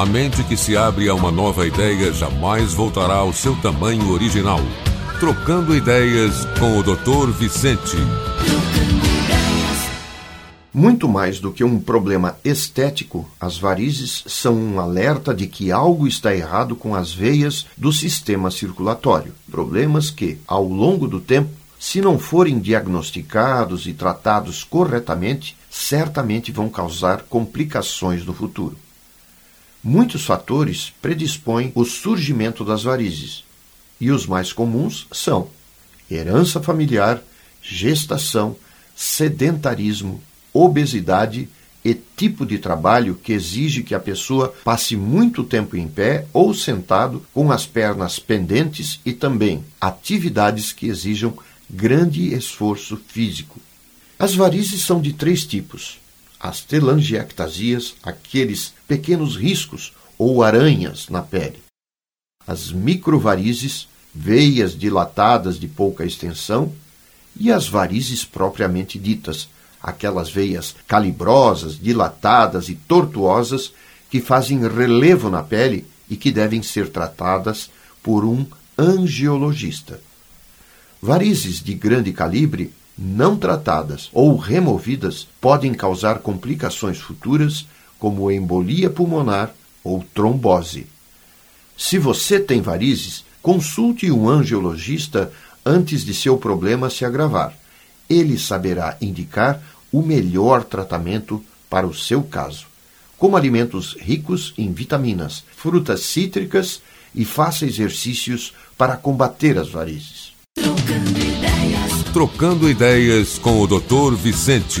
A mente que se abre a uma nova ideia jamais voltará ao seu tamanho original. Trocando ideias com o Dr. Vicente. Muito mais do que um problema estético, as varizes são um alerta de que algo está errado com as veias do sistema circulatório. Problemas que, ao longo do tempo, se não forem diagnosticados e tratados corretamente, certamente vão causar complicações no futuro. Muitos fatores predispõem o surgimento das varizes, e os mais comuns são herança familiar, gestação, sedentarismo, obesidade e tipo de trabalho que exige que a pessoa passe muito tempo em pé ou sentado com as pernas pendentes e também atividades que exijam grande esforço físico. As varizes são de três tipos: as telangiectasias, aqueles pequenos riscos ou aranhas na pele, as microvarizes, veias dilatadas de pouca extensão, e as varizes propriamente ditas, aquelas veias calibrosas, dilatadas e tortuosas que fazem relevo na pele e que devem ser tratadas por um angiologista. Varizes de grande calibre, não tratadas ou removidas, podem causar complicações futuras, como embolia pulmonar ou trombose. Se você tem varizes, consulte um angiologista antes de seu problema se agravar. Ele saberá indicar o melhor tratamento para o seu caso. Como alimentos ricos em vitaminas, frutas cítricas e faça exercícios para combater as varizes. Trocando ideias. Trocando ideias com o Dr. Vicente.